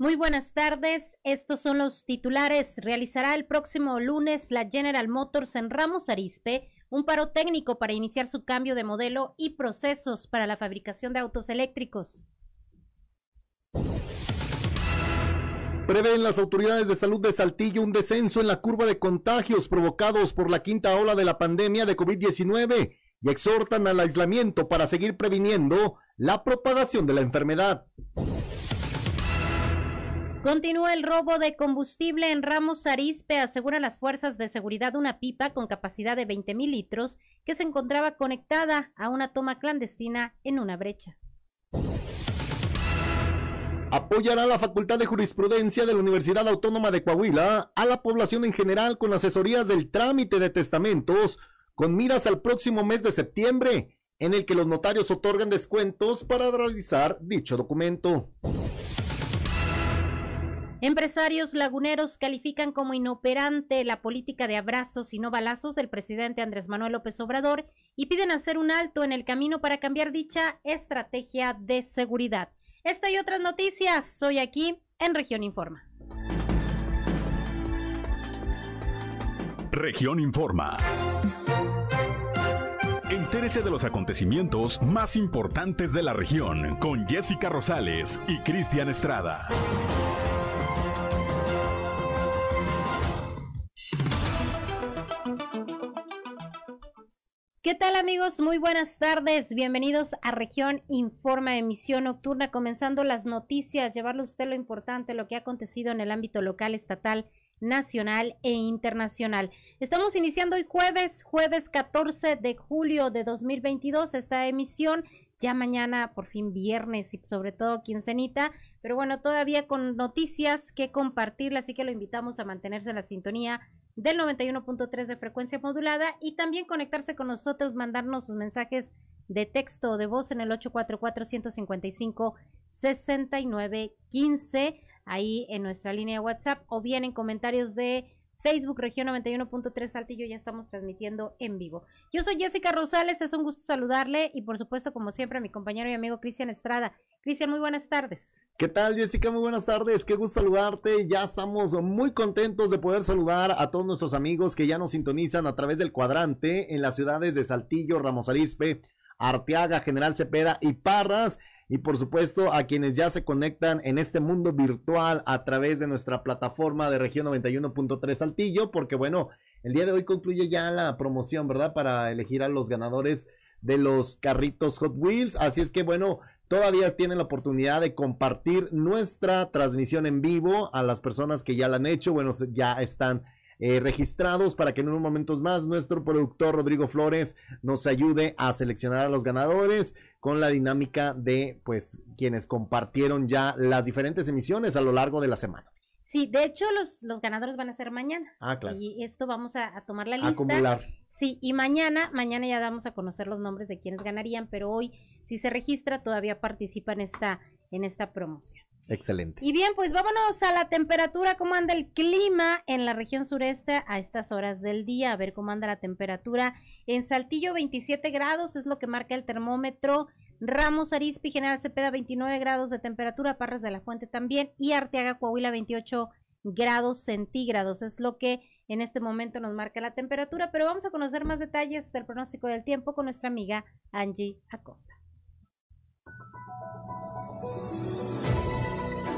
Muy buenas tardes. Estos son los titulares. Realizará el próximo lunes la General Motors en Ramos Arizpe un paro técnico para iniciar su cambio de modelo y procesos para la fabricación de autos eléctricos. Prevén las autoridades de salud de Saltillo un descenso en la curva de contagios provocados por la quinta ola de la pandemia de COVID-19 y exhortan al aislamiento para seguir previniendo la propagación de la enfermedad. Continúa el robo de combustible en Ramos Arizpe, aseguran las fuerzas de seguridad una pipa con capacidad de 20 mil litros que se encontraba conectada a una toma clandestina en una brecha. Apoyará la Facultad de Jurisprudencia de la Universidad Autónoma de Coahuila a la población en general con asesorías del trámite de testamentos con miras al próximo mes de septiembre, en el que los notarios otorgan descuentos para realizar dicho documento. Empresarios laguneros califican como inoperante la política de abrazos y no balazos del presidente Andrés Manuel López Obrador y piden hacer un alto en el camino para cambiar dicha estrategia de seguridad. Esta y otras noticias, soy aquí en Región Informa. Región Informa. Entérese de los acontecimientos más importantes de la región con Jessica Rosales y Cristian Estrada. ¿Qué tal amigos? Muy buenas tardes. Bienvenidos a Región Informa, emisión nocturna, comenzando las noticias, llevarle a usted lo importante, lo que ha acontecido en el ámbito local, estatal, nacional e internacional. Estamos iniciando hoy jueves, jueves 14 de julio de 2022, esta emisión. Ya mañana, por fin viernes y sobre todo quincenita, pero bueno, todavía con noticias que compartirle, así que lo invitamos a mantenerse en la sintonía del 91.3 de frecuencia modulada y también conectarse con nosotros, mandarnos sus mensajes de texto o de voz en el 844-155-6915 ahí en nuestra línea de WhatsApp o bien en comentarios de Facebook Región 91.3 Saltillo ya estamos transmitiendo en vivo. Yo soy Jessica Rosales, es un gusto saludarle y por supuesto como siempre a mi compañero y amigo Cristian Estrada. Cristian, muy buenas tardes. ¿Qué tal Jessica? Muy buenas tardes, qué gusto saludarte. Ya estamos muy contentos de poder saludar a todos nuestros amigos que ya nos sintonizan a través del cuadrante en las ciudades de Saltillo, Ramos Arizpe, Arteaga, General Cepeda y Parras y por supuesto a quienes ya se conectan en este mundo virtual a través de nuestra plataforma de región 91.3 Saltillo, porque bueno, el día de hoy concluye ya la promoción, ¿verdad? Para elegir a los ganadores de los carritos Hot Wheels, así es que bueno, todavía tienen la oportunidad de compartir nuestra transmisión en vivo a las personas que ya la han hecho, bueno, ya están eh, registrados para que en unos momentos más nuestro productor Rodrigo Flores nos ayude a seleccionar a los ganadores con la dinámica de pues quienes compartieron ya las diferentes emisiones a lo largo de la semana. Sí, de hecho los, los ganadores van a ser mañana. Ah, claro. Y esto vamos a, tomar la lista. Acumular. Sí, y mañana, mañana ya damos a conocer los nombres de quienes ganarían, pero hoy si se registra todavía participa en esta, en esta promoción. Excelente. Y bien, pues vámonos a la temperatura, cómo anda el clima en la región sureste a estas horas del día, a ver cómo anda la temperatura. En Saltillo 27 grados es lo que marca el termómetro. Ramos Arizpe General Cepeda 29 grados de temperatura, Parras de la Fuente también y Arteaga Coahuila 28 grados centígrados es lo que en este momento nos marca la temperatura, pero vamos a conocer más detalles del pronóstico del tiempo con nuestra amiga Angie Acosta.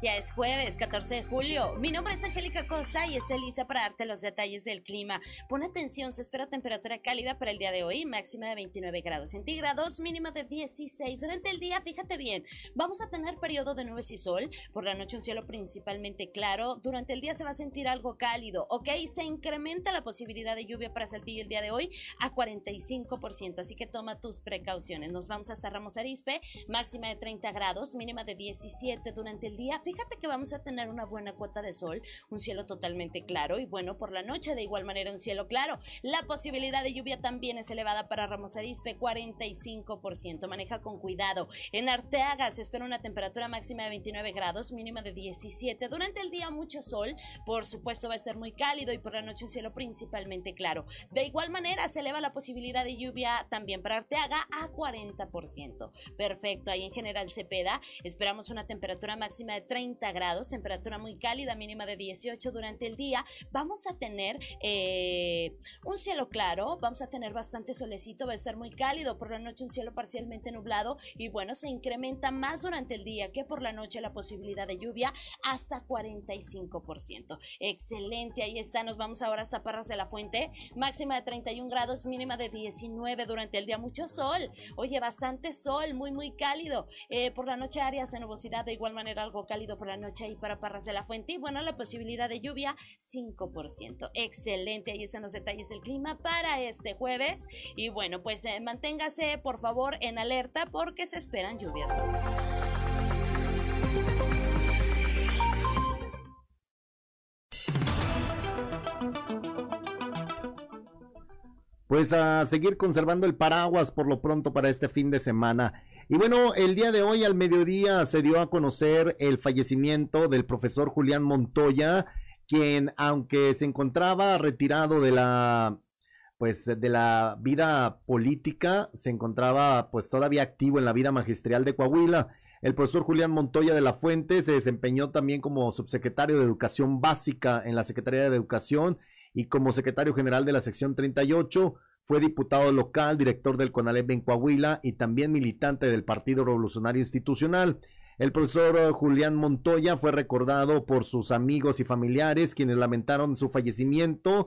Ya es jueves 14 de julio. Mi nombre es Angélica Costa y estoy lista para darte los detalles del clima. Pon atención, se espera temperatura cálida para el día de hoy, máxima de 29 grados centígrados, mínima de 16. Durante el día, fíjate bien, vamos a tener periodo de nubes y sol. Por la noche un cielo principalmente claro. Durante el día se va a sentir algo cálido, ¿ok? Se incrementa la posibilidad de lluvia para Saltillo el día de hoy a 45%, así que toma tus precauciones. Nos vamos hasta Ramos Arispe, máxima de 30 grados, mínima de 17 durante el día Fíjate que vamos a tener una buena cuota de sol, un cielo totalmente claro y bueno, por la noche de igual manera un cielo claro. La posibilidad de lluvia también es elevada para Ramos Arispe, 45%. Maneja con cuidado. En Arteaga se espera una temperatura máxima de 29 grados, mínima de 17. Durante el día mucho sol, por supuesto va a ser muy cálido y por la noche un cielo principalmente claro. De igual manera se eleva la posibilidad de lluvia también para Arteaga a 40%. Perfecto, ahí en general Cepeda esperamos una temperatura máxima de 30 grados, temperatura muy cálida, mínima de 18 durante el día. Vamos a tener eh, un cielo claro, vamos a tener bastante solecito, va a estar muy cálido, por la noche un cielo parcialmente nublado y bueno, se incrementa más durante el día que por la noche la posibilidad de lluvia hasta 45%. Excelente, ahí está, nos vamos ahora hasta Parras de la Fuente, máxima de 31 grados, mínima de 19 durante el día, mucho sol, oye, bastante sol, muy muy cálido, eh, por la noche áreas de nubosidad, de igual manera algo cálido por la noche ahí para Parras de la Fuente y bueno, la posibilidad de lluvia 5%. Excelente, ahí están los detalles del clima para este jueves y bueno, pues eh, manténgase por favor en alerta porque se esperan lluvias. Pues a seguir conservando el paraguas por lo pronto para este fin de semana. Y bueno, el día de hoy al mediodía se dio a conocer el fallecimiento del profesor Julián Montoya, quien aunque se encontraba retirado de la pues de la vida política, se encontraba pues todavía activo en la vida magisterial de Coahuila. El profesor Julián Montoya de la Fuente se desempeñó también como subsecretario de Educación Básica en la Secretaría de Educación y como secretario general de la sección 38. Fue diputado local, director del CONALEP en Coahuila y también militante del Partido Revolucionario Institucional. El profesor Julián Montoya fue recordado por sus amigos y familiares quienes lamentaron su fallecimiento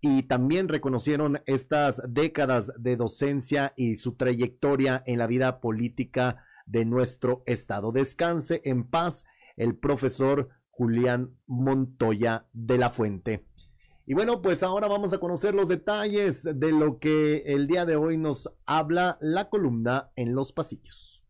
y también reconocieron estas décadas de docencia y su trayectoria en la vida política de nuestro estado. Descanse en paz el profesor Julián Montoya de la Fuente. Y bueno, pues ahora vamos a conocer los detalles de lo que el día de hoy nos habla la columna en los pasillos.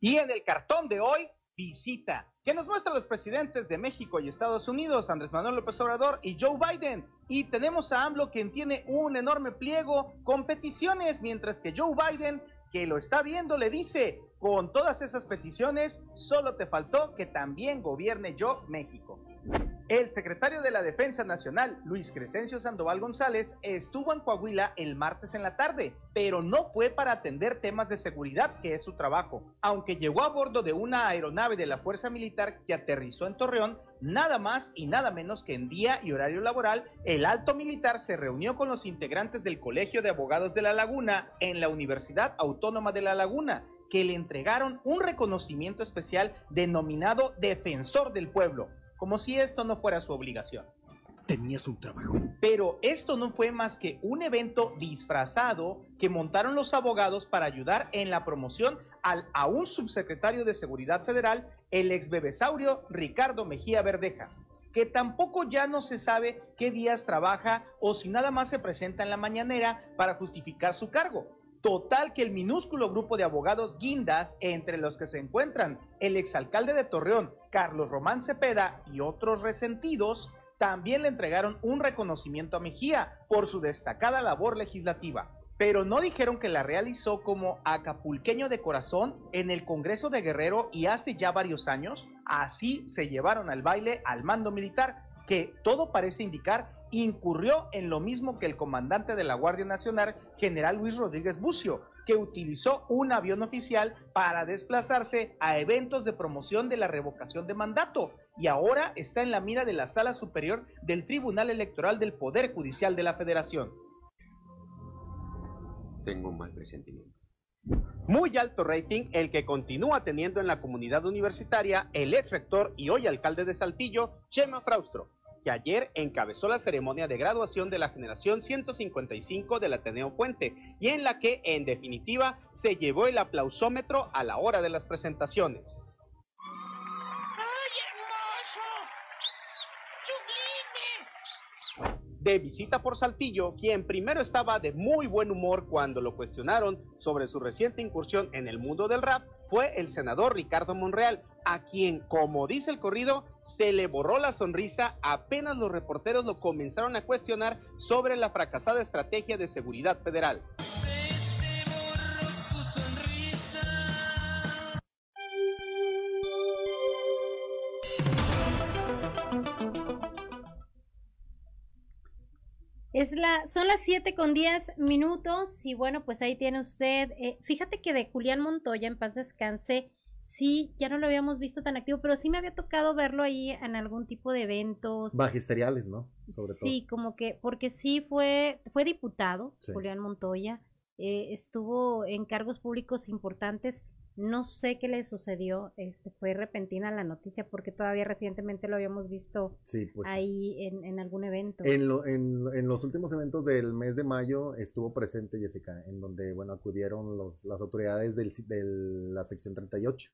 Y en el cartón de hoy, visita, que nos muestra los presidentes de México y Estados Unidos, Andrés Manuel López Obrador y Joe Biden. Y tenemos a AMLO quien tiene un enorme pliego con peticiones, mientras que Joe Biden, que lo está viendo, le dice, con todas esas peticiones, solo te faltó que también gobierne yo México. El secretario de la Defensa Nacional, Luis Crescencio Sandoval González, estuvo en Coahuila el martes en la tarde, pero no fue para atender temas de seguridad, que es su trabajo. Aunque llegó a bordo de una aeronave de la Fuerza Militar que aterrizó en Torreón, nada más y nada menos que en día y horario laboral, el alto militar se reunió con los integrantes del Colegio de Abogados de La Laguna en la Universidad Autónoma de La Laguna, que le entregaron un reconocimiento especial denominado Defensor del Pueblo como si esto no fuera su obligación. Tenías un trabajo. Pero esto no fue más que un evento disfrazado que montaron los abogados para ayudar en la promoción al aún subsecretario de Seguridad Federal, el ex bebesaurio Ricardo Mejía Verdeja, que tampoco ya no se sabe qué días trabaja o si nada más se presenta en la mañanera para justificar su cargo. Total que el minúsculo grupo de abogados guindas, entre los que se encuentran el exalcalde de Torreón, Carlos Román Cepeda y otros resentidos, también le entregaron un reconocimiento a Mejía por su destacada labor legislativa. Pero no dijeron que la realizó como acapulqueño de corazón en el Congreso de Guerrero y hace ya varios años. Así se llevaron al baile al mando militar, que todo parece indicar incurrió en lo mismo que el comandante de la Guardia Nacional, general Luis Rodríguez Bucio, que utilizó un avión oficial para desplazarse a eventos de promoción de la revocación de mandato y ahora está en la mira de la Sala Superior del Tribunal Electoral del Poder Judicial de la Federación. Tengo un mal presentimiento. Muy alto rating el que continúa teniendo en la comunidad universitaria el ex rector y hoy alcalde de Saltillo, Chema Fraustro que ayer encabezó la ceremonia de graduación de la generación 155 del Ateneo Puente y en la que, en definitiva, se llevó el aplausómetro a la hora de las presentaciones. De visita por Saltillo, quien primero estaba de muy buen humor cuando lo cuestionaron sobre su reciente incursión en el mundo del rap, fue el senador Ricardo Monreal, a quien, como dice el corrido, se le borró la sonrisa apenas los reporteros lo comenzaron a cuestionar sobre la fracasada estrategia de seguridad federal. Es la, son las 7 con 10 minutos y bueno, pues ahí tiene usted. eh, fíjate que de Julián Montoya, en paz descanse, sí, ya no lo habíamos visto tan activo, pero sí me había tocado verlo ahí en algún tipo de eventos. Magisteriales, ¿no? Sobre todo. Sí, como que, porque sí fue, fue diputado, Sí. Julián Montoya, eh, estuvo en cargos públicos importantes. No sé qué le sucedió, este, fue repentina la noticia porque todavía recientemente lo habíamos visto Sí, pues. ahí en, en algún evento. En, lo- en, en los últimos eventos del mes de mayo estuvo presente Jessica, en donde, bueno, acudieron los, las autoridades del, de la sección 38.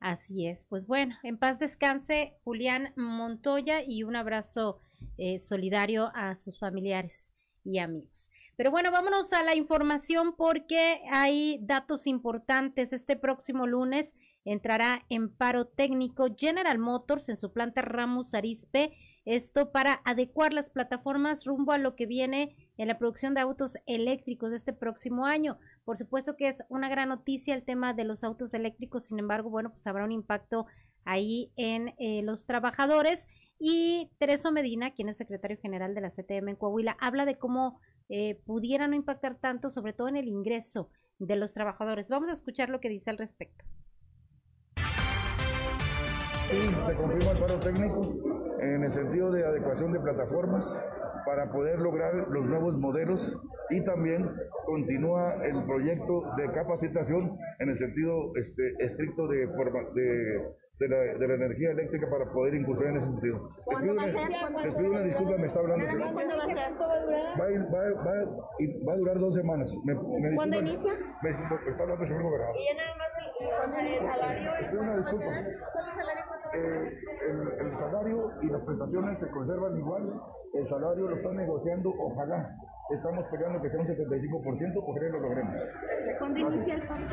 Así es, pues bueno, en paz descanse Julián Montoya y un abrazo eh, solidario a sus familiares y amigos. Pero bueno, vámonos a la información porque hay datos importantes. Este próximo lunes entrará en paro técnico General Motors en su planta Ramos Arizpe. Esto para adecuar las plataformas rumbo a lo que viene en la producción de autos eléctricos de este próximo año. Por supuesto que es una gran noticia el tema de los autos eléctricos, sin embargo, bueno, pues habrá un impacto ahí en eh, los trabajadores. Y Tereso Medina, quien es secretario general de la CTM en Coahuila, habla de cómo eh, pudiera no impactar tanto, sobre todo en el ingreso de los trabajadores. Vamos a escuchar lo que dice al respecto. Sí, se confirma el paro técnico en el sentido de adecuación de plataformas para poder lograr los nuevos modelos y también continúa el proyecto de capacitación en el sentido este, estricto de, forma- de, de la, de la energía eléctrica para poder incursionar en ese sentido. Les pido, una, les pido una disculpa, me está hablando. ¿Cuándo va a ser? ¿Cuánto va a durar? Va va, va a- y va a durar dos semanas. Me, me ¿Cuándo inicia? Me, me está hablando el señor gobernador. Y ya nada más el, sea, el salario. Les pido una disculpa. ¿Solo el salario Eh, el, el salario y las prestaciones se conservan igual. El salario lo están negociando, ojalá. Estamos peleando que sea un 75%, ojalá lo logremos. ¿Cuándo inicia el paro?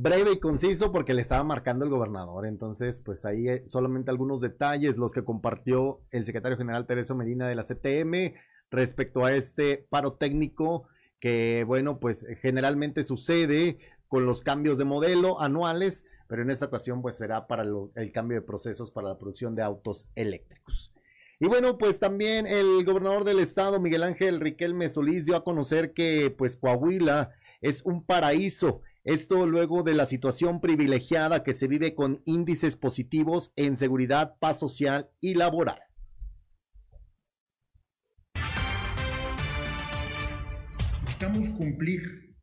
Breve y conciso porque le estaba marcando el gobernador. Entonces, pues ahí eh, solamente algunos detalles los que compartió el secretario general Tereso Medina de la CTM respecto a este paro técnico que, bueno, pues generalmente sucede con los cambios de modelo anuales, pero en esta ocasión pues será para el cambio de procesos para la producción de autos eléctricos. Y bueno, pues también el gobernador del estado, Miguel Ángel Riquelme Solís, dio a conocer que pues Coahuila es un paraíso. Esto luego de la situación privilegiada que se vive con índices positivos en seguridad, paz social y laboral. Buscamos cumplir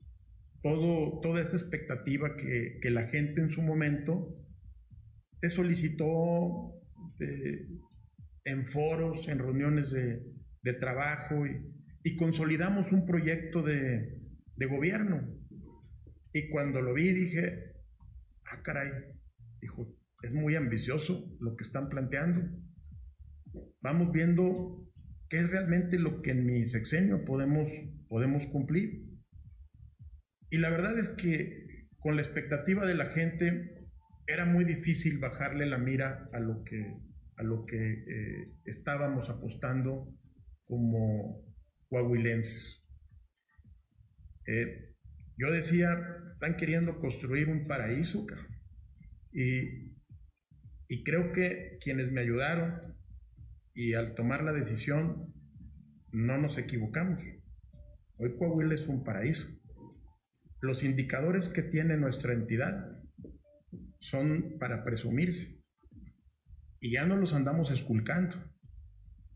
todo, toda esa expectativa que, la gente en su momento te solicitó de- en foros, en reuniones de, trabajo y, consolidamos un proyecto de, de gobierno. Y cuando lo vi dije, ah, caray, dijo, es muy ambicioso lo que están planteando. Vamos viendo qué es realmente lo que en mi sexenio podemos, podemos cumplir. Y la verdad es que con la expectativa de la gente era muy difícil bajarle la mira a lo que, a lo que eh, estábamos apostando como coahuilenses. Eh, yo decía, están queriendo construir un paraíso, y, y creo que quienes me ayudaron y al tomar la decisión no nos equivocamos. Hoy Coahuila es un paraíso. Los indicadores que tiene nuestra entidad son para presumirse y ya no los andamos esculcando.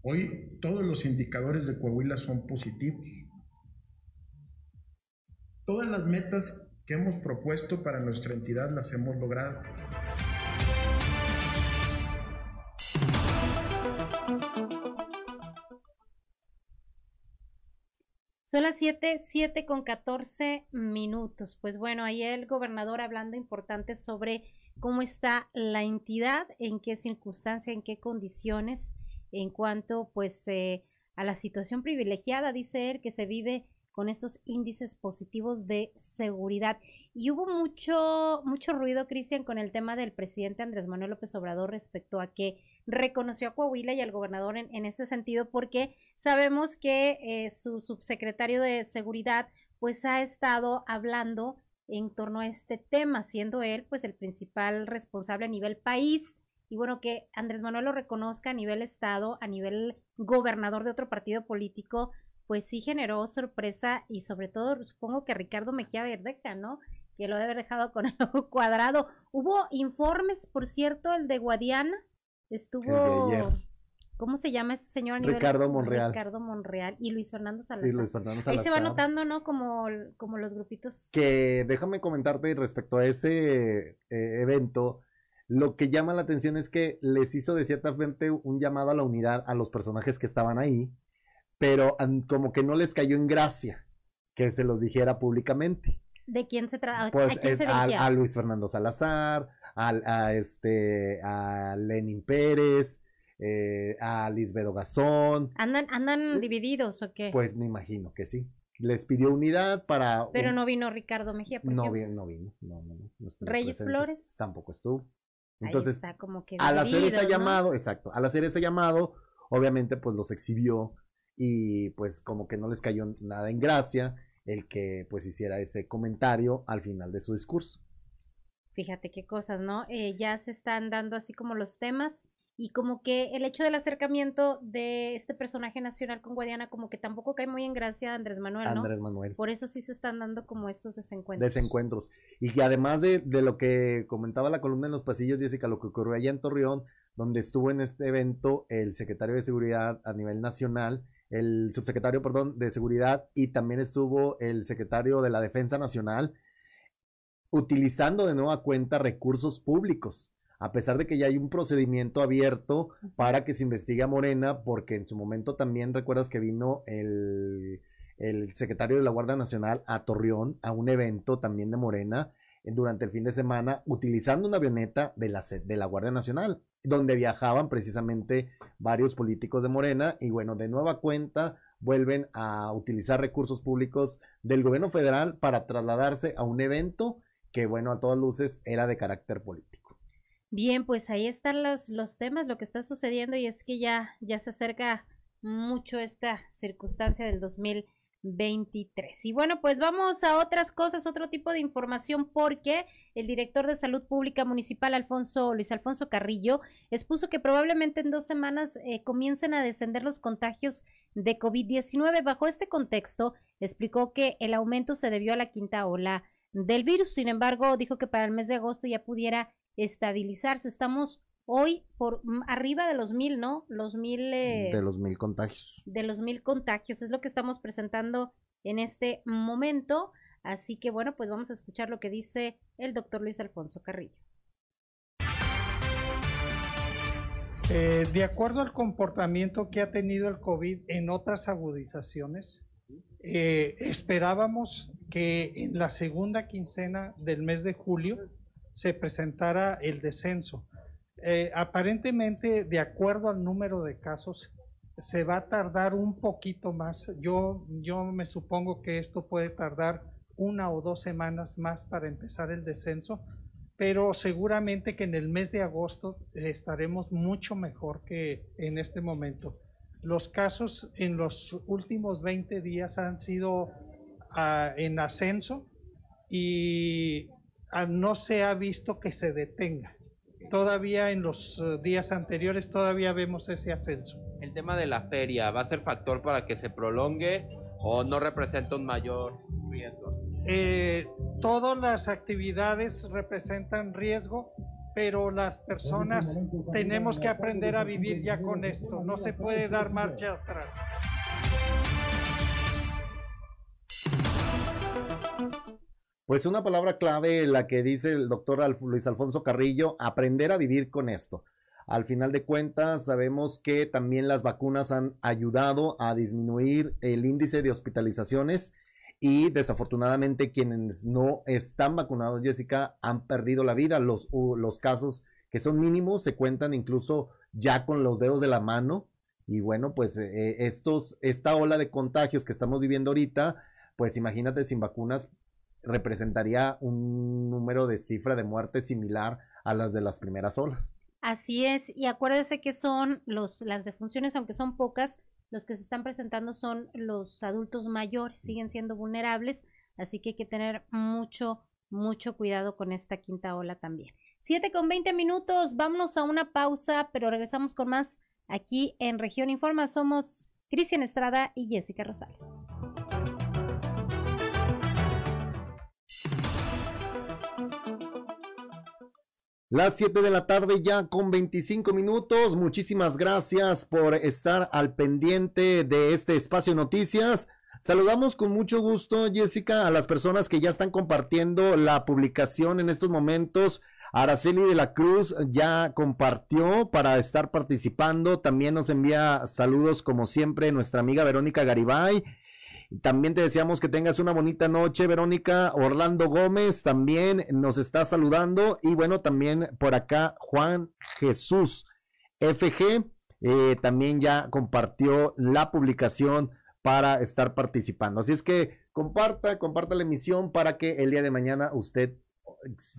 Hoy todos los indicadores de Coahuila son positivos. Todas las metas que hemos propuesto para nuestra entidad las hemos logrado. Son las 7, 7 con 14 minutos. Pues bueno, ahí el gobernador hablando importante sobre cómo está la entidad, en qué circunstancia, en qué condiciones, en cuanto pues eh, a la situación privilegiada, dice él, que se vive con estos índices positivos de seguridad. Y hubo mucho, mucho ruido, Cristian, con el tema del presidente Andrés Manuel López Obrador respecto a que reconoció a Coahuila y al gobernador en, en este sentido, porque sabemos que eh, su subsecretario de seguridad pues ha estado hablando en torno a este tema, siendo él pues el principal responsable a nivel país. Y bueno, que Andrés Manuel lo reconozca a nivel Estado, a nivel gobernador de otro partido político, pues sí generó sorpresa y sobre todo supongo que Ricardo Mejía Verdeca, ¿no? Que lo debe haber dejado con el ojo cuadrado. Hubo informes, por cierto, el de Guadiana, estuvo... ¿Cómo se llama este señor a nivel? Ricardo Monreal. Ricardo Monreal y Luis Fernando Salazar. Y Luis Fernando Salazar. Ahí se va notando, ¿no? Como, como los grupitos. Que déjame comentarte respecto a ese eh, evento. Lo que llama la atención es que les hizo de cierta frente un llamado a la unidad a los personajes que estaban ahí, pero como que no les cayó en gracia que se los dijera públicamente. ¿De quién se trata? Pues ¿A quién se es a, dirigía? a Luis Fernando Salazar, a, este, a Lenin Pérez, eh, a Lisbedo Gazón. ¿Andan, ¿Andan divididos o qué? Pues me imagino que sí. Les pidió unidad para. Pero un- no vino Ricardo Mejía, por no vino, no vino. No, no, no, Reyes presentes. Flores. Tampoco estuvo. Ahí Entonces, está como que al hacer ese llamado, exacto, al hacer ese llamado, obviamente pues los exhibió y pues como que no les cayó nada en gracia el que pues hiciera ese comentario al final de su discurso. Fíjate qué cosas, ¿no? Eh, ya se están dando así como los temas y como que el hecho del acercamiento de este personaje nacional con Guadiana como que tampoco cae muy en gracia a Andrés Manuel, ¿no? Andrés Manuel. Por eso sí se están dando como estos desencuentros. desencuentros. Y que además de, de lo que comentaba la columna en los pasillos, Jessica, lo que ocurrió allá en Torreón, donde estuvo en este evento el secretario de Seguridad a nivel nacional, el subsecretario, perdón, de Seguridad, y también estuvo el secretario de la Defensa Nacional, utilizando de nueva cuenta recursos públicos. A pesar de que ya hay un procedimiento abierto para que se investigue a Morena, porque en su momento también recuerdas que vino el, el secretario de la Guardia Nacional a Torreón a un evento también de Morena eh, durante el fin de semana utilizando una avioneta de la, de la Guardia Nacional, donde viajaban precisamente varios políticos de Morena y bueno, de nueva cuenta vuelven a utilizar recursos públicos del gobierno federal para trasladarse a un evento que bueno, a todas luces era de carácter político. Bien, pues ahí están los, los temas, lo que está sucediendo y es que ya, ya se acerca mucho esta circunstancia del 2023. Y bueno, pues vamos a otras cosas, otro tipo de información, porque el director de Salud Pública Municipal, Alfonso, Luis Alfonso Carrillo, expuso que probablemente en dos semanas eh, comiencen a descender los contagios de COVID-19. Bajo este contexto, explicó que el aumento se debió a la quinta ola del virus. Sin embargo, dijo que para el mes de agosto ya pudiera estabilizarse. Estamos hoy por arriba de los mil, ¿no? Los mil eh, De los mil contagios. de los mil contagios es lo que estamos presentando en este momento. Así que bueno, pues vamos a escuchar lo que dice el doctor Luis Alfonso Carrillo. Eh, de acuerdo al comportamiento que ha tenido el COVID en otras agudizaciones, eh, esperábamos que en la segunda quincena del mes de julio se presentara el descenso. Eh, aparentemente, de acuerdo al número de casos, se va a tardar un poquito más. Yo, yo me supongo que esto puede tardar una o dos semanas más para empezar el descenso, pero seguramente que en el mes de agosto estaremos mucho mejor que en este momento. Los casos en los últimos 20 días han sido ah, en ascenso y ah, no se ha visto que se detenga. Todavía en los eh, días anteriores todavía vemos ese ascenso. El tema de la feria, ¿va a ser factor para que se prolongue o no representa un mayor riesgo? Eh, todas las actividades representan riesgo, pero las personas tenemos que aprender a vivir ya con esto. No se puede dar marcha atrás. Pues una palabra clave, la que dice el doctor Luis Alfonso Carrillo, aprender a vivir con esto. Al final de cuentas, sabemos que también las vacunas han ayudado a disminuir el índice de hospitalizaciones y desafortunadamente quienes no están vacunados, Jessica, han perdido la vida. Los, u- los casos que son mínimos se cuentan incluso ya con los dedos de la mano. Y bueno, pues eh, estos, esta ola de contagios que estamos viviendo ahorita, pues imagínate sin vacunas representaría un número de cifra de muerte similar a las de las primeras olas. Así es, y acuérdese que son los, las defunciones, aunque son pocas, los que se están presentando son los adultos mayores, siguen siendo vulnerables, así que hay que tener mucho, mucho cuidado con esta quinta ola también. Siete con 20 minutos, vámonos a una pausa, pero regresamos con más aquí en Región Informa. Somos Cristian Estrada y Jessica Rosales. Las 7 de la tarde ya con 25 minutos. Muchísimas gracias por estar al pendiente de este espacio noticias. Saludamos con mucho gusto, Jessica, a las personas que ya están compartiendo la publicación en estos momentos. Araceli de la Cruz ya compartió para estar participando. También nos envía saludos, como siempre, nuestra amiga Verónica Garibay. También te deseamos que tengas una bonita noche, Verónica. Orlando Gómez también nos está saludando. Y bueno, también por acá Juan Jesús FG eh, también ya compartió la publicación para estar participando. Así es que comparta, comparta la emisión para que el día de mañana usted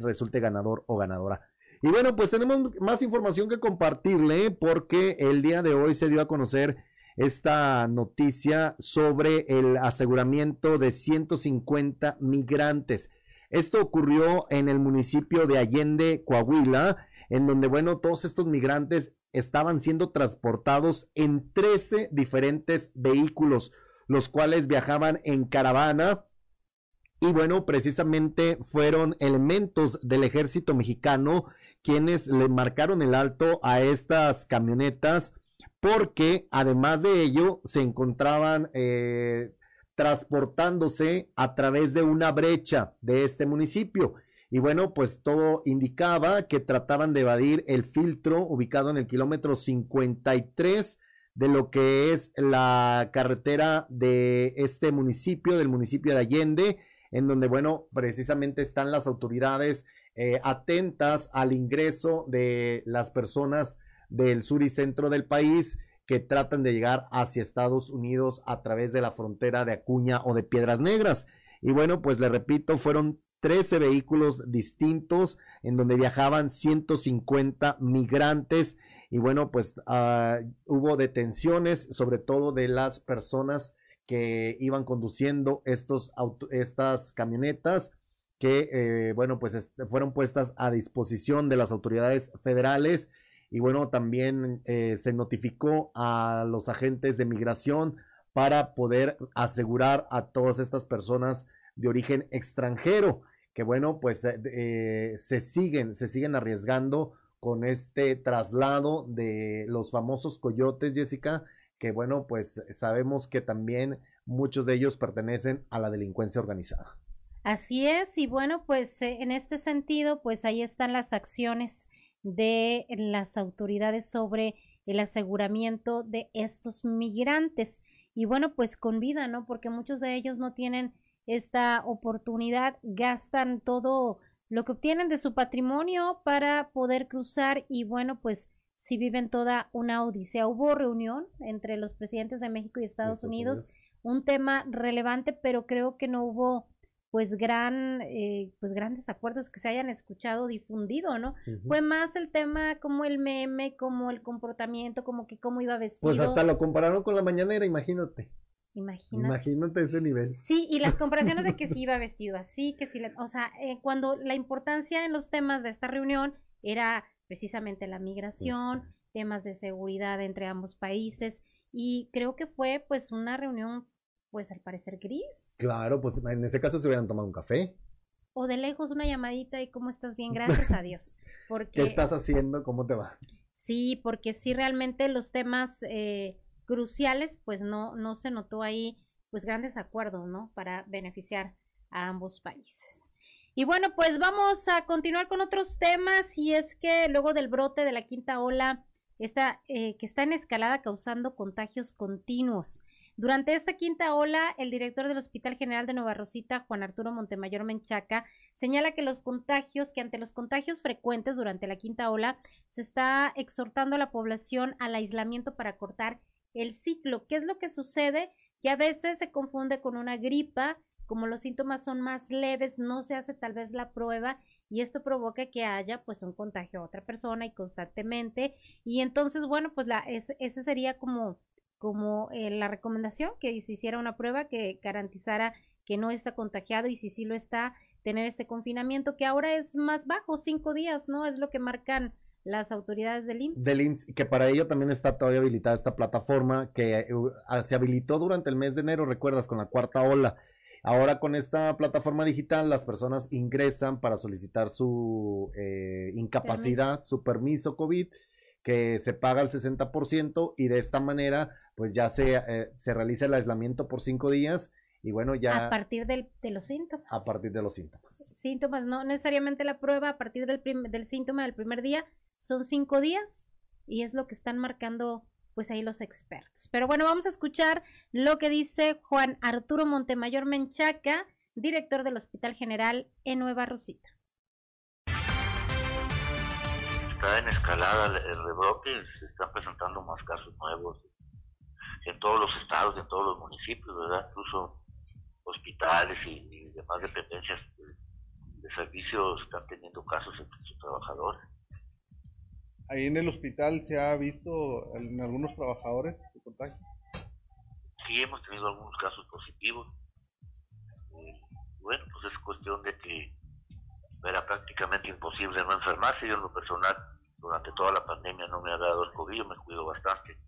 resulte ganador o ganadora. Y bueno, pues tenemos más información que compartirle porque el día de hoy se dio a conocer esta noticia sobre el aseguramiento de 150 migrantes. Esto ocurrió en el municipio de Allende, Coahuila, en donde, bueno, todos estos migrantes estaban siendo transportados en 13 diferentes vehículos, los cuales viajaban en caravana. Y bueno, precisamente fueron elementos del ejército mexicano quienes le marcaron el alto a estas camionetas porque además de ello se encontraban eh, transportándose a través de una brecha de este municipio. Y bueno, pues todo indicaba que trataban de evadir el filtro ubicado en el kilómetro 53 de lo que es la carretera de este municipio, del municipio de Allende, en donde, bueno, precisamente están las autoridades eh, atentas al ingreso de las personas del sur y centro del país que tratan de llegar hacia Estados Unidos a través de la frontera de Acuña o de Piedras Negras. Y bueno, pues le repito, fueron 13 vehículos distintos en donde viajaban 150 migrantes y bueno, pues uh, hubo detenciones sobre todo de las personas que iban conduciendo estos estas camionetas que eh, bueno, pues fueron puestas a disposición de las autoridades federales y bueno, también eh, se notificó a los agentes de migración para poder asegurar a todas estas personas de origen extranjero, que bueno, pues eh, se siguen, se siguen arriesgando con este traslado de los famosos coyotes, Jessica, que bueno, pues sabemos que también muchos de ellos pertenecen a la delincuencia organizada. Así es, y bueno, pues eh, en este sentido, pues ahí están las acciones de las autoridades sobre el aseguramiento de estos migrantes. Y bueno, pues con vida, ¿no? Porque muchos de ellos no tienen esta oportunidad, gastan todo lo que obtienen de su patrimonio para poder cruzar y bueno, pues si viven toda una odisea. Hubo reunión entre los presidentes de México y Estados, Unidos, un tema relevante, pero creo que no hubo pues gran eh, pues grandes acuerdos que se hayan escuchado difundido no uh -huh. fue más el tema como el meme como el comportamiento como que cómo iba vestido pues hasta lo compararon con la mañanera imagínate Imagínate. Imagínate ese nivel. Sí, y las comparaciones de que si iba vestido así, que si, le, o sea, eh, cuando la importancia en los temas de esta reunión era precisamente la migración, sí. temas de seguridad entre ambos países, y creo que fue pues una reunión, pues al parecer gris. Claro, pues en ese caso se hubieran tomado un café. O de lejos una llamadita y cómo estás bien, gracias a Dios. Porque, ¿Qué estás haciendo? ¿Cómo te va? Sí, porque sí realmente los temas eh, cruciales, pues no, no se notó ahí pues grandes acuerdos, ¿no? Para beneficiar a ambos países. Y bueno, pues vamos a continuar con otros temas y es que luego del brote de la quinta ola, esta, eh, que está en escalada causando contagios continuos. Durante esta quinta ola, el director del Hospital General de Nueva Rosita, Juan Arturo Montemayor Menchaca, señala que los contagios, que ante los contagios frecuentes durante la quinta ola, se está exhortando a la población al aislamiento para cortar el ciclo. ¿Qué es lo que sucede? Que a veces se confunde con una gripa, como los síntomas son más leves, no se hace tal vez la prueba y esto provoca que haya pues un contagio a otra persona y constantemente y entonces bueno pues la es, ese sería como como eh, la recomendación que se hiciera una prueba que garantizara que no está contagiado y si sí lo está tener este confinamiento que ahora es más bajo cinco días no es lo que marcan las autoridades del IMSS. Del IMSS, que para ello también está todavía habilitada esta plataforma que uh, se habilitó durante el mes de enero, recuerdas, con la cuarta ola. Ahora con esta plataforma digital las personas ingresan para solicitar su eh, incapacidad, su permiso COVID, que se paga el 60% y de esta manera pues ya se, eh, se realiza el aislamiento por cinco días y bueno ya... A partir del, de los síntomas. A partir de los síntomas. Síntomas, no necesariamente la prueba a partir del, del síntoma del primer día, son cinco días y es lo que están marcando pues ahí los expertos. Pero bueno, vamos a escuchar lo que dice Juan Arturo Montemayor Menchaca, director del Hospital General en Nueva Rosita. Está en escalada el rebrote, se están presentando más casos nuevos en todos los estados, en todos los municipios, ¿verdad? Incluso hospitales y, demás dependencias de, servicios están teniendo casos entre sus trabajadores. Ahí en el hospital se ha visto en algunos trabajadores de contagio. Sí, hemos tenido algunos casos positivos. Eh, bueno, pues es cuestión de que era prácticamente imposible no enfermarse. Yo en lo personal, durante toda la pandemia no me ha dado el COVID, me cuido bastante.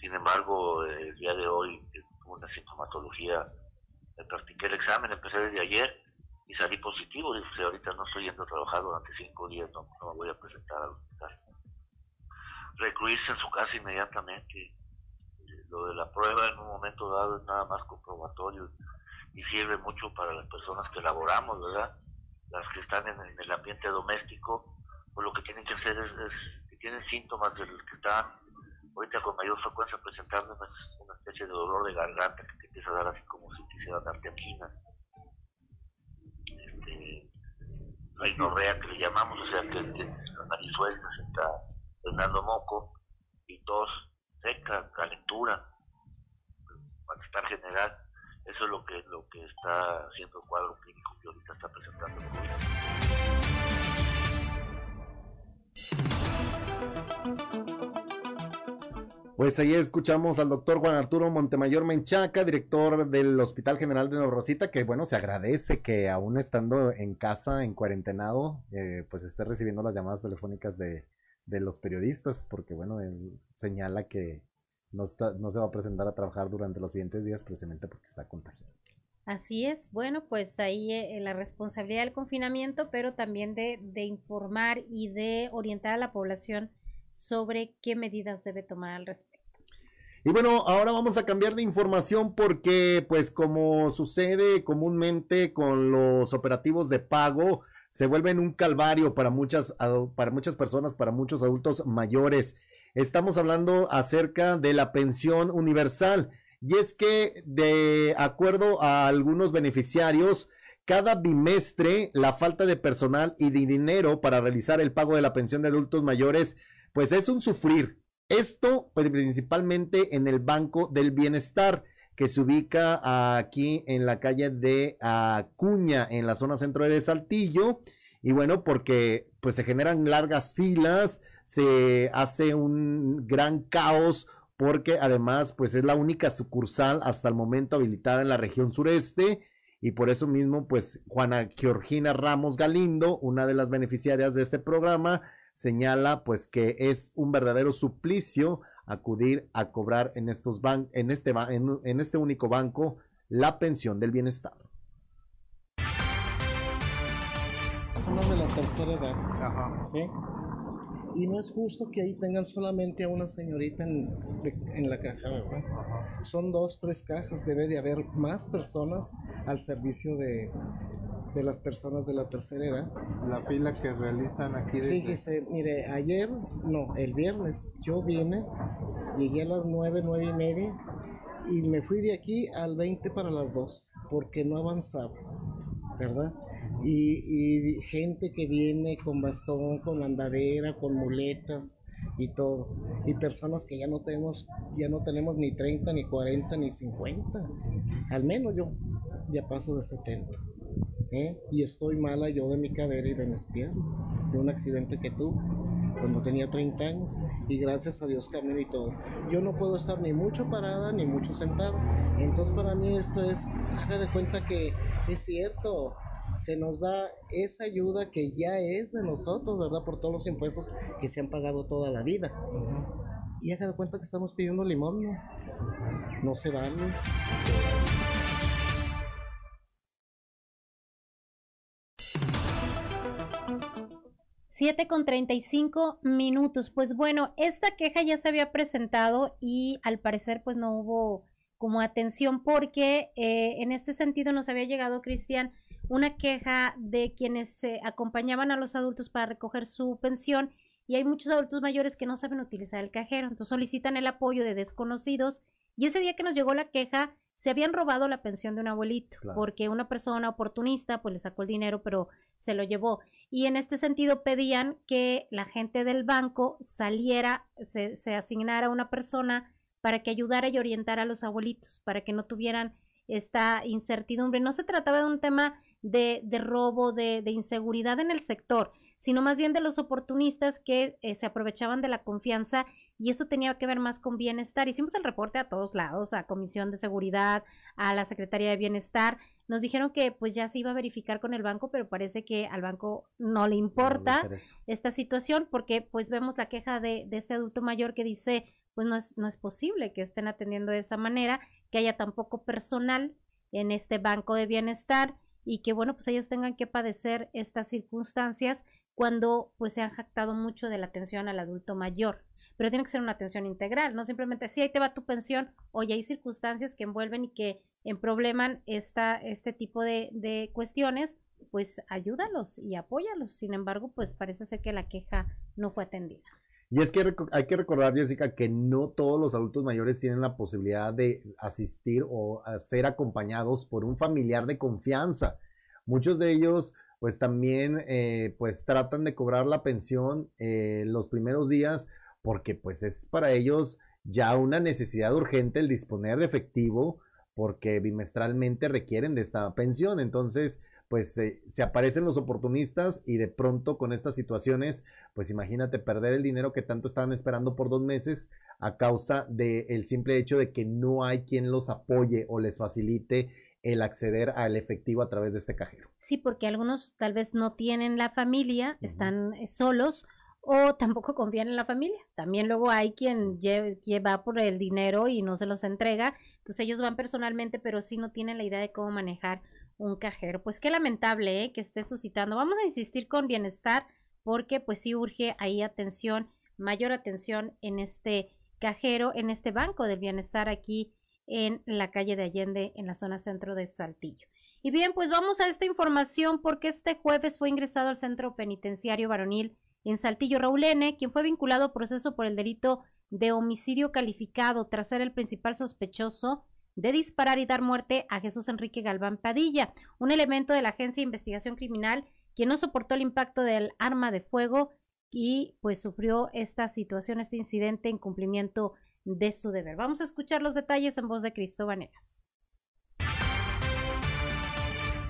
Sin embargo, el día de hoy tuve una sintomatología, me practiqué el examen, empecé desde ayer y salí positivo. Dije, ahorita no estoy yendo a trabajar durante cinco días, no, no me voy a presentar al hospital recluirse en su casa inmediatamente. Lo de la prueba en un momento dado es nada más comprobatorio y sirve mucho para las personas que laboramos, ¿verdad? Las que están en, el ambiente doméstico, pues lo que tienen que hacer es, si tienen síntomas del que está ahorita con mayor frecuencia presentando una, especie de dolor de garganta que te empieza a dar así como si quisiera darte angina. Este, la inorrea que le llamamos, o sea que tienes la nariz suelta, se está Fernando Moco y tos seca, calentura, malestar general. Eso es lo que, lo que está haciendo el cuadro clínico que ahorita está presentando. Pues ahí escuchamos al doctor Juan Arturo Montemayor Menchaca, director del Hospital General de Nueva Rosita, que bueno, se agradece que aún estando en casa, en cuarentenado, eh, pues esté recibiendo las llamadas telefónicas de, de los periodistas, porque bueno, él señala que no, está, no se va a presentar a trabajar durante los siguientes días precisamente porque está contagiado. Así es, bueno, pues ahí eh, la responsabilidad del confinamiento, pero también de, de informar y de orientar a la población sobre qué medidas debe tomar al respecto. Y bueno, ahora vamos a cambiar de información porque, pues como sucede comúnmente con los operativos de pago, se vuelven un calvario para muchas, para muchas personas, para muchos adultos mayores. Estamos hablando acerca de la pensión universal. Y es que, de acuerdo a algunos beneficiarios, cada bimestre la falta de personal y de dinero para realizar el pago de la pensión de adultos mayores, pues es un sufrir. Esto pues, principalmente en el Banco del Bienestar, que se ubica aquí en la calle de Acuña, en la zona centro de Saltillo. Y bueno, porque pues se generan largas filas, se hace un gran caos, porque además pues es la única sucursal hasta el momento habilitada en la región sureste. Y por eso mismo, pues Juana Georgina Ramos Galindo, una de las beneficiarias de este programa, señala pues que es un verdadero suplicio acudir a cobrar en estos ban en este en, en este único banco la pensión del bienestar. Personas de la tercera edad, Ajá. ¿sí? Y no es justo que ahí tengan solamente a una señorita en, en la caja, ¿verdad? Son dos, tres cajas, debe de haber más personas al servicio de, de las personas de la tercera edad. La fila que realizan aquí desde... Fíjese, mire, ayer, no, el viernes, yo vine, llegué a las nueve, nueve y media y me fui de aquí al 20 para las 2 porque no avanzaba, ¿verdad? Y, y gente que viene con bastón, con andadera, con muletas y todo. Y personas que ya no tenemos, ya no tenemos ni 30, ni 40, ni 50. Al menos yo ya paso de 70. ¿eh? Y estoy mala yo de mi cadera y de mis piernas. De un accidente que tuve cuando tenía 30 años. Y gracias a Dios camino y todo. Yo no puedo estar ni mucho parada ni mucho sentada. Entonces para mí esto es, haga de cuenta que es cierto se nos da esa ayuda que ya es de nosotros, ¿verdad? Por todos los impuestos que se han pagado toda la vida. Y haga de cuenta que estamos pidiendo limón, ¿no? No se vale. 7 con 35 minutos. Pues bueno, esta queja ya se había presentado y al parecer pues no hubo como atención porque eh, en este sentido nos había llegado, Cristian, una queja de quienes se acompañaban a los adultos para recoger su pensión y hay muchos adultos mayores que no saben utilizar el cajero, entonces solicitan el apoyo de desconocidos y ese día que nos llegó la queja se habían robado la pensión de un abuelito porque una persona oportunista pues le sacó el dinero pero se lo llevó y en este sentido pedían que la gente del banco saliera, se, se asignara una persona para que ayudara y orientara a los abuelitos, para que no tuvieran esta incertidumbre. No se trataba de un tema de, de robo, de, de, inseguridad en el sector, sino más bien de los oportunistas que eh, se aprovechaban de la confianza y esto tenía que ver más con bienestar. Hicimos el reporte a todos lados, a Comisión de Seguridad, a la Secretaría de Bienestar. Nos dijeron que pues ya se iba a verificar con el banco, pero parece que al banco no le importa esta situación porque pues vemos la queja de, de este adulto mayor que dice pues no es, no es posible que estén atendiendo de esa manera, que haya tan poco personal en este banco de bienestar y que bueno pues ellos tengan que padecer estas circunstancias cuando pues se han jactado mucho de la atención al adulto mayor pero tiene que ser una atención integral, no simplemente si ahí te va tu pensión, oye, hay circunstancias que envuelven y que probleman esta, este tipo de, de cuestiones, pues ayúdalos y apóyalos. Sin embargo, pues parece ser que la queja no fue atendida. Y es que hay que recordar, Jessica, que no todos los adultos mayores tienen la posibilidad de asistir o ser acompañados por un familiar de confianza. Muchos de ellos, pues también, eh, pues tratan de cobrar la pensión eh, los primeros días porque pues es para ellos ya una necesidad urgente el disponer de efectivo porque bimestralmente requieren de esta pensión. Entonces, pues se aparecen los oportunistas y de pronto con estas situaciones, pues imagínate perder el dinero que tanto estaban esperando por dos meses a causa del simple hecho de que no hay quien los apoye o les facilite el acceder al efectivo a través de este cajero. Sí, porque algunos tal vez no tienen la familia, están eh, solos o tampoco confían en la familia. También luego hay quien, va por el dinero y no se los entrega. Entonces ellos van personalmente, pero sí no tienen la idea de cómo manejar un cajero. Pues qué lamentable ¿eh? que esté suscitando. Vamos a insistir con bienestar porque pues sí urge ahí atención, mayor atención en este cajero, en este banco del bienestar aquí en la calle de Allende, en la zona centro de Saltillo. Y bien, pues vamos a esta información porque este jueves fue ingresado al centro penitenciario varonil en Saltillo Raúl N., quien fue vinculado a proceso por el delito de homicidio calificado tras ser el principal sospechoso de disparar y dar muerte a Jesús Enrique Galván Padilla, un elemento de la Agencia de Investigación Criminal quien no soportó el impacto del arma de fuego y pues sufrió esta situación, este incidente en cumplimiento de su deber. Vamos a escuchar los detalles en voz de Cristóbal Negas.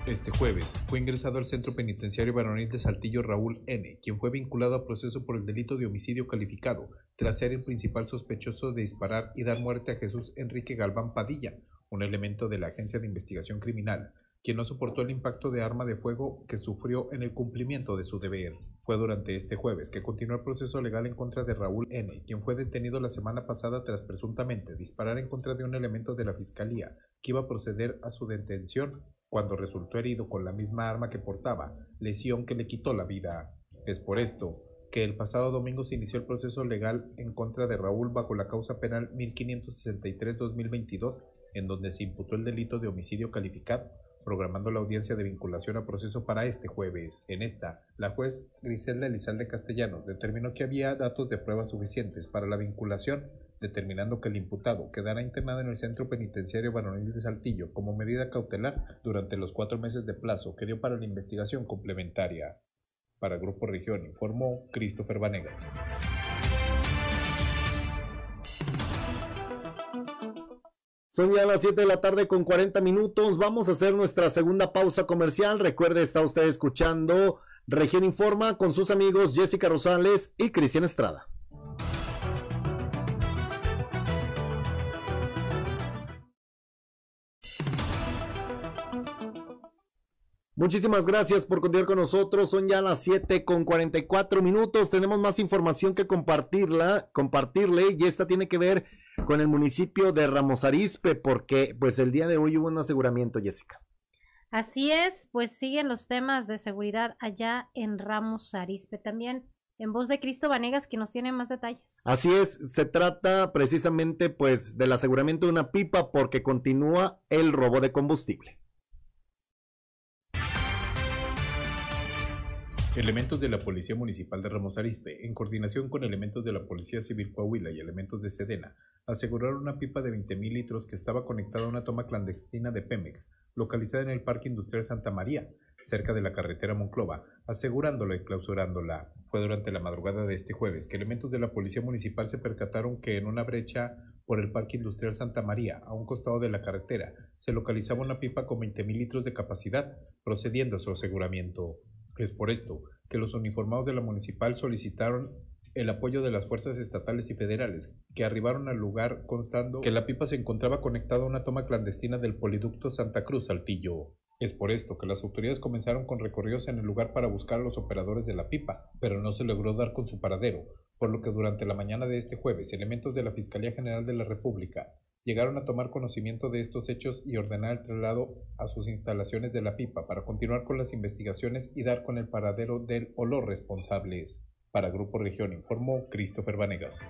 Este jueves fue ingresado al Centro Penitenciario Varonil de Saltillo Raúl N., quien fue vinculado a proceso por el delito de homicidio calificado, tras ser el principal sospechoso de disparar y dar muerte a Jesús Enrique Galván Padilla, un elemento de la Agencia de Investigación Criminal, quien no soportó el impacto de arma de fuego que sufrió en el cumplimiento de su deber. Fue durante este jueves que continuó el proceso legal en contra de Raúl N., quien fue detenido la semana pasada tras presuntamente disparar en contra de un elemento de la Fiscalía que iba a proceder a su detención cuando resultó herido con la misma arma que portaba, lesión que le quitó la vida. Es por esto que el pasado domingo se inició el proceso legal en contra de Raúl bajo la causa penal 1563-2022, en donde se imputó el delito de homicidio calificado, programando la audiencia de vinculación a proceso para este jueves. En esta, la juez Griselda Elizalde Castellanos determinó que había datos de pruebas suficientes para la vinculación, determinando que el imputado quedará internado en el Centro Penitenciario Varonil de Saltillo como medida cautelar durante los cuatro meses de plazo que dio para la investigación complementaria. Para Grupo Región informó Christopher Vanegas. Son ya las 7 de la tarde con 40 minutos. Vamos a hacer nuestra segunda pausa comercial. Recuerde, está usted escuchando Región Informa con sus amigos Jessica Rosales y Cristian Estrada. Muchísimas gracias por continuar con nosotros. Son ya las 7 con 44 minutos. Tenemos más información que compartirla, compartirle y esta tiene que ver con el municipio de Ramos Arizpe porque pues el día de hoy hubo un aseguramiento, Jessica. Así es, pues siguen los temas de seguridad allá en Ramos Arizpe también. En voz de Cristo Vanegas, que nos tiene más detalles. Así es, se trata precisamente pues del aseguramiento de una pipa porque continúa el robo de combustible. Elementos de la Policía Municipal de Ramos Arizpe, en coordinación con elementos de la Policía Civil Coahuila y elementos de Sedena, aseguraron una pipa de 20.000 litros que estaba conectada a una toma clandestina de Pemex, localizada en el Parque Industrial Santa María, cerca de la carretera Monclova, asegurándola y clausurándola. Fue durante la madrugada de este jueves que elementos de la Policía Municipal se percataron que en una brecha por el Parque Industrial Santa María, a un costado de la carretera, se localizaba una pipa con 20.000 litros de capacidad, procediendo a su aseguramiento. Es por esto que los uniformados de la municipal solicitaron el apoyo de las fuerzas estatales y federales, que arribaron al lugar constando que la pipa se encontraba conectada a una toma clandestina del poliducto Santa Cruz Saltillo. Es por esto que las autoridades comenzaron con recorridos en el lugar para buscar a los operadores de la pipa, pero no se logró dar con su paradero, por lo que durante la mañana de este jueves elementos de la Fiscalía General de la República llegaron a tomar conocimiento de estos hechos y ordenar el traslado a sus instalaciones de la pipa para continuar con las investigaciones y dar con el paradero del o los responsables. Para Grupo Región informó Christopher Vanegas.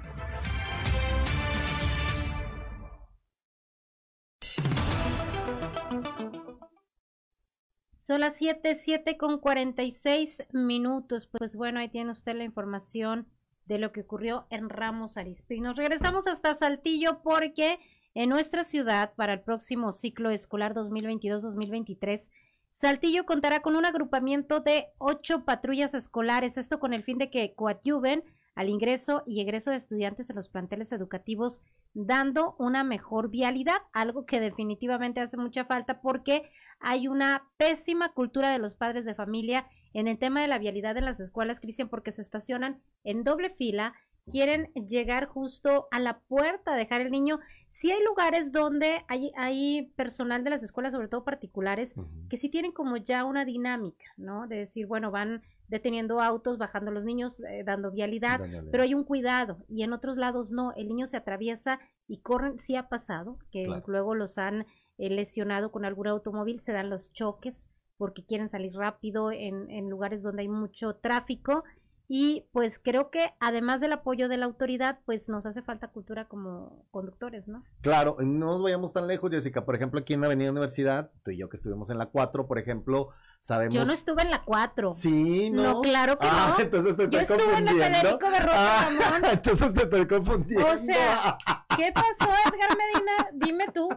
Son las 7, 7 con 46 minutos. Pues bueno, ahí tiene usted la información de lo que ocurrió en Ramos Arizpe. Nos regresamos hasta Saltillo porque en nuestra ciudad, para el próximo ciclo escolar 2022-2023, Saltillo contará con un agrupamiento de ocho patrullas escolares, esto con el fin de que coadyuven al ingreso y egreso de estudiantes en los planteles educativos, dando una mejor vialidad, algo que definitivamente hace mucha falta porque hay una pésima cultura de los padres de familia en el tema de la vialidad en las escuelas, Cristian, porque se estacionan en doble fila, quieren llegar justo a la puerta, dejar el niño. Sí hay lugares donde hay, hay personal de las escuelas, sobre todo particulares, que sí tienen como ya una dinámica, ¿no? De decir, bueno, van deteniendo autos, bajando los niños, eh, dando vialidad, pero hay un cuidado y en otros lados no, el niño se atraviesa y corren, sí ha pasado, que luego los han eh, lesionado con algún automóvil, se dan los choques porque quieren salir rápido en, en lugares donde hay mucho tráfico y pues creo que además del apoyo de la autoridad, pues nos hace falta cultura como conductores, ¿no? Claro, no nos vayamos tan lejos, Jessica. Por ejemplo, aquí en la Avenida Universidad, tú y yo que estuvimos en la 4, por ejemplo, sabemos... Yo no estuve en la 4. Sí, ¿no? No, claro que ah, no. Entonces te yo estoy estuve en la Federico Berroca ah, Ramón. Entonces te estoy confundiendo. O sea, ¿qué pasó, Edgar Medina? Dime tú.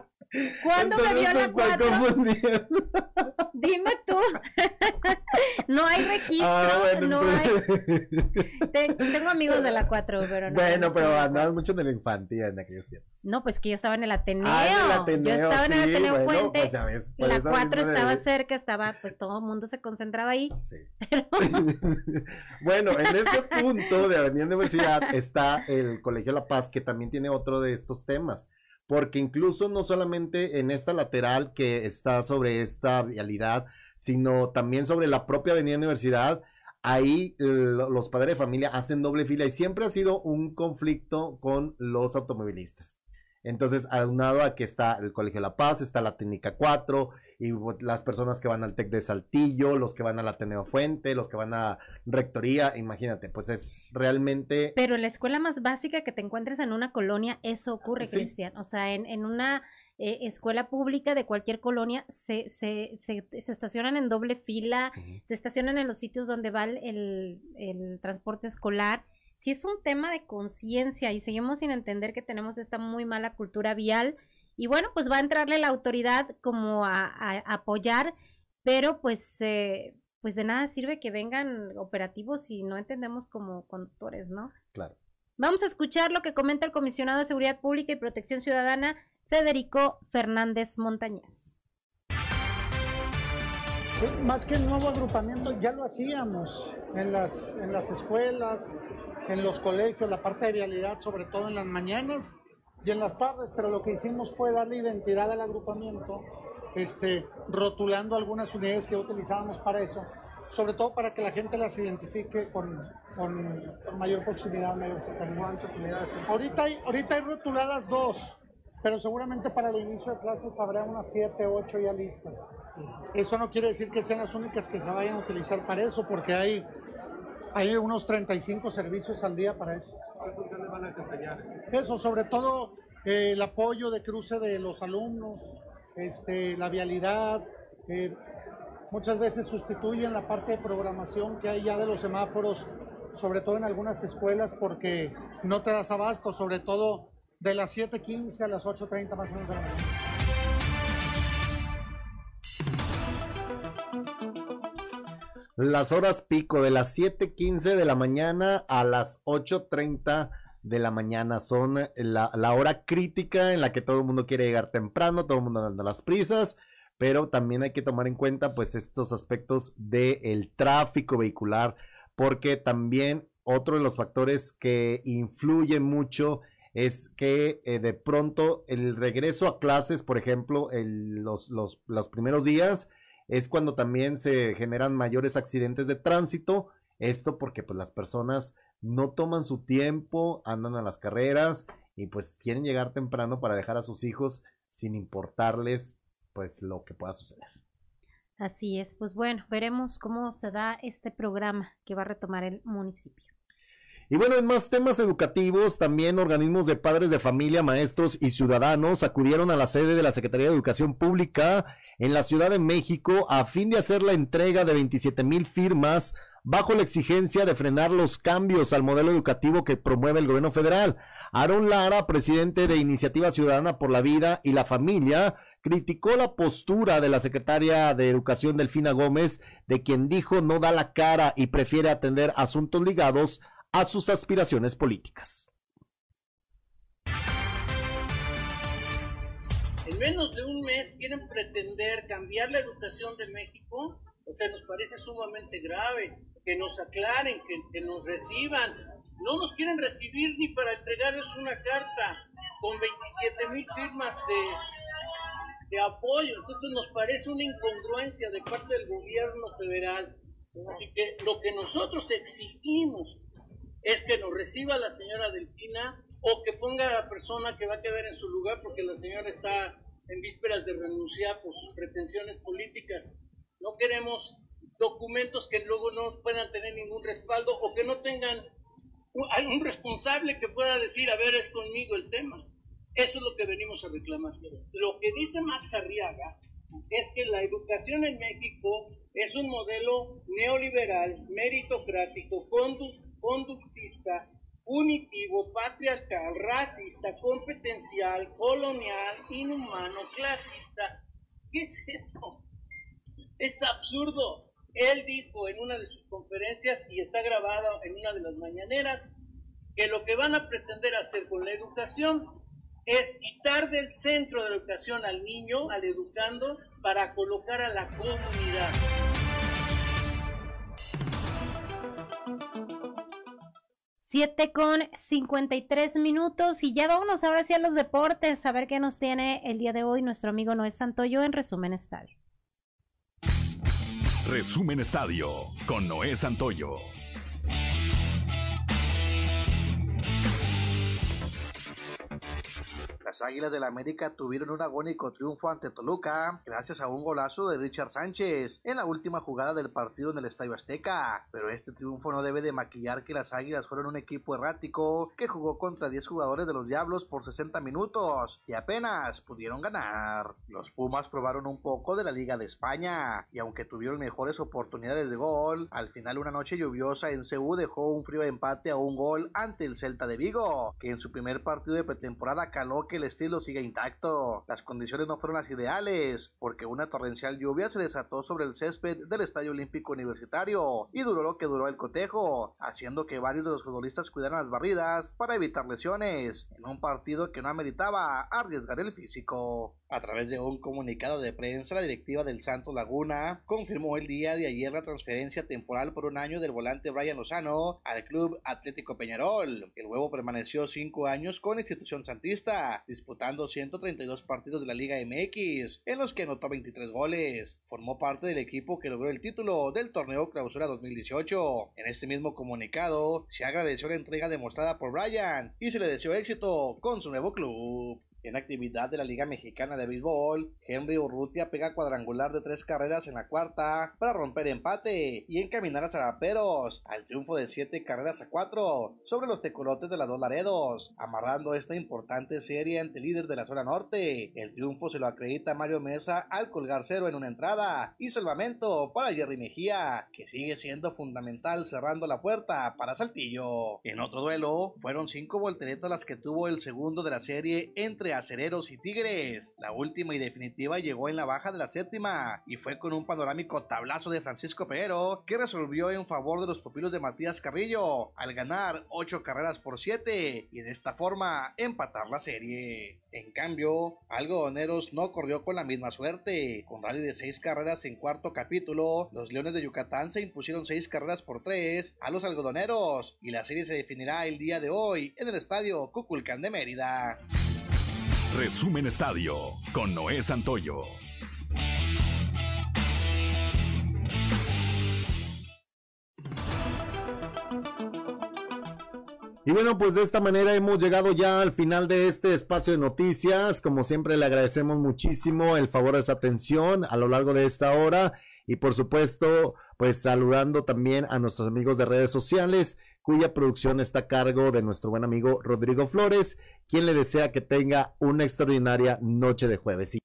¿Cuándo me vio la 4? Dime tú. no hay registro, Ah, bueno, no entonces- hay. Ten- tengo amigos de la 4, pero no. Bueno, no pero sé. andabas mucho en la infancia en aquellos tiempos. No, pues que yo estaba en el Ateneo. Ah, en el Ateneo, yo estaba en el sí, Ateneo bueno, Fuente. pues ya ves, por la eso 4 mismo de- estaba cerca, estaba, pues todo el mundo se concentraba ahí. Bueno, en este punto de Avenida Universidad está el Colegio La Paz, que también tiene otro de estos temas. Porque incluso no solamente en esta lateral que está sobre esta vialidad, sino también sobre la propia Avenida Universidad, ahí lo- los padres de familia hacen doble fila y siempre ha sido un conflicto con los automovilistas. Entonces, aunado a que está el Colegio La Paz, está la Técnica 4, y las personas que van al TEC de Saltillo, los que van al Ateneo Fuente, los que van a Rectoría, imagínate, pues es realmente... Pero en la escuela más básica que te encuentres en una colonia, eso ocurre, Sí. Cristian. O sea, en, en una eh, escuela pública de cualquier colonia se, se, se, se estacionan en doble fila, se estacionan en los sitios donde va el, el transporte escolar. Si es un tema de conciencia y seguimos sin entender que tenemos esta muy mala cultura vial, y bueno, pues va a entrarle la autoridad como a, apoyar, pero pues, eh, pues de nada sirve que vengan operativos si no entendemos como conductores, ¿no? Claro. Vamos a escuchar lo que comenta el comisionado de Seguridad Pública y Protección Ciudadana, Federico Fernández Montañez. Más que el nuevo agrupamiento, ya lo hacíamos en las, en las escuelas, en los colegios, la parte de vialidad, sobre todo en las mañanas y en las tardes, pero lo que hicimos fue darle identidad al agrupamiento, este, rotulando algunas unidades que utilizábamos para eso, sobre todo para que la gente las identifique con, con, con mayor proximidad, mayor cercanía. Ahorita hay, ahorita hay rotuladas dos, pero seguramente para el inicio de clases habrá unas siete, ocho ya listas. Eso no quiere decir que sean las únicas que se vayan a utilizar para eso, porque hay, hay unos 35 servicios al día para eso. Eso, sobre todo eh, el apoyo de cruce de los alumnos, este, la vialidad, eh, muchas veces sustituyen la parte de programación que hay ya de los semáforos, sobre todo en algunas escuelas, porque no te das abasto, sobre todo de las 7.15 a las 8.30 más o menos de la mañana. Las horas pico de las 7:15 de la mañana a las 8:30 de la mañana. Son la, la hora crítica en la que todo el mundo quiere llegar temprano, todo el mundo anda las prisas, pero también hay que tomar en cuenta pues estos aspectos del tráfico vehicular, porque también otro de los factores que influyen mucho es que eh, de pronto el regreso a clases, por ejemplo, el- los, los, los primeros días, es cuando también se generan mayores accidentes de tránsito. Esto porque pues las personas no toman su tiempo, andan a las carreras y pues quieren llegar temprano para dejar a sus hijos sin importarles pues lo que pueda suceder. Así es, pues bueno, veremos cómo se da este programa que va a retomar el municipio. Y bueno, en más temas educativos, también organismos de padres de familia, maestros y ciudadanos acudieron a la sede de la Secretaría de Educación Pública en la Ciudad de México a fin de hacer la entrega de 27 mil firmas bajo la exigencia de frenar los cambios al modelo educativo que promueve el gobierno federal. Aaron Lara, presidente de Iniciativa Ciudadana por la Vida y la Familia, criticó la postura de la secretaria de Educación Delfina Gómez, de quien dijo no da la cara y prefiere atender asuntos ligados a sus aspiraciones políticas. en menos de un mes quieren pretender cambiar la educación de México, o sea, nos parece sumamente grave que nos aclaren, que, nos reciban. No nos quieren recibir ni para entregarles una carta con 27 mil firmas de, de apoyo. Entonces nos parece una incongruencia de parte del gobierno federal. Así que lo que nosotros exigimos es que nos reciba la señora Delfina o que ponga a la persona que va a quedar en su lugar porque la señora está en vísperas de renunciar por sus pretensiones políticas. No queremos documentos que luego no puedan tener ningún respaldo o que no tengan un responsable que pueda decir, a ver, es conmigo el tema. Eso es lo que venimos a reclamar. Lo que dice Max Arriaga es que la educación en México es un modelo neoliberal, meritocrático, condu- conductista, punitivo, patriarcal, racista, competencial, colonial, inhumano, clasista. ¿Qué es eso? Es absurdo. Él dijo en una de sus conferencias, y está grabado en una de las mañaneras, que lo que van a pretender hacer con la educación es quitar del centro de la educación al niño, al educando, para colocar a la comunidad. Siete con 53 minutos y ya vámonos ahora sí a los deportes, a ver qué nos tiene el día de hoy nuestro amigo Noé Santoyo en Resumen Estadio. Resumen Estadio con Noé Santoyo. Las Águilas del América tuvieron un agónico triunfo ante Toluca gracias a un golazo de Richard Sánchez en la última jugada del partido en el Estadio Azteca, pero este triunfo no debe de maquillar que las Águilas fueron un equipo errático que jugó contra 10 jugadores de los Diablos por 60 minutos y apenas pudieron ganar. Los Pumas probaron un poco de la Liga de España y aunque tuvieron mejores oportunidades de gol, al final una noche lluviosa en Ceú dejó un frío empate a un gol ante el Celta de Vigo, que en su primer partido de pretemporada caló que el estilo siga intacto. Las condiciones no fueron las ideales, porque una torrencial lluvia se desató sobre el césped del Estadio Olímpico Universitario y duró lo que duró el cotejo, haciendo que varios de los futbolistas cuidaran las barridas para evitar lesiones, en un partido que no ameritaba arriesgar el físico. A través de un comunicado de prensa, la directiva del Santo Laguna confirmó el día de ayer la transferencia temporal por un año del volante Brian Lozano al Club Atlético Peñarol. El huevo permaneció cinco años con la institución santista, disputando 132 partidos de la Liga MX, en los que anotó 23 goles. Formó parte del equipo que logró el título del torneo Clausura 2018. En este mismo comunicado, se agradeció la entrega demostrada por Brian y se le deseó éxito con su nuevo club. En actividad de la Liga Mexicana de Béisbol, Henry Urrutia pega cuadrangular de tres carreras en la cuarta para romper empate y encaminar a Zaraperos al triunfo de siete carreras a cuatro sobre los tecolotes de las dos Laredos, amarrando esta importante serie ante el líder de la zona norte. El triunfo se lo acredita Mario Mesa al colgar cero en una entrada y salvamento para Jerry Mejía, que sigue siendo fundamental cerrando la puerta para Saltillo. En otro duelo, fueron cinco volteretas las que tuvo el segundo de la serie entre Acereros y Tigres. La última y definitiva llegó en la baja de la séptima y fue con un panorámico tablazo de Francisco Peguero que resolvió en favor de los pupilos de Matías Carrillo al ganar 8 carreras por 7 y de esta forma empatar la serie. En cambio, Algodoneros no corrió con la misma suerte. Con rally de 6 carreras en cuarto capítulo, los Leones de Yucatán se impusieron 6 carreras por 3 a los algodoneros y la serie se definirá el día de hoy en el estadio Cuculcán de Mérida. Resumen Estadio con Noé Santoyo. Y bueno, pues de esta manera hemos llegado ya al final de este espacio de noticias. Como siempre, le agradecemos muchísimo el favor de esa atención a lo largo de esta hora. Y por supuesto, pues saludando también a nuestros amigos de redes sociales, cuya producción está a cargo de nuestro buen amigo Rodrigo Flores, quien le desea que tenga una extraordinaria noche de jueves.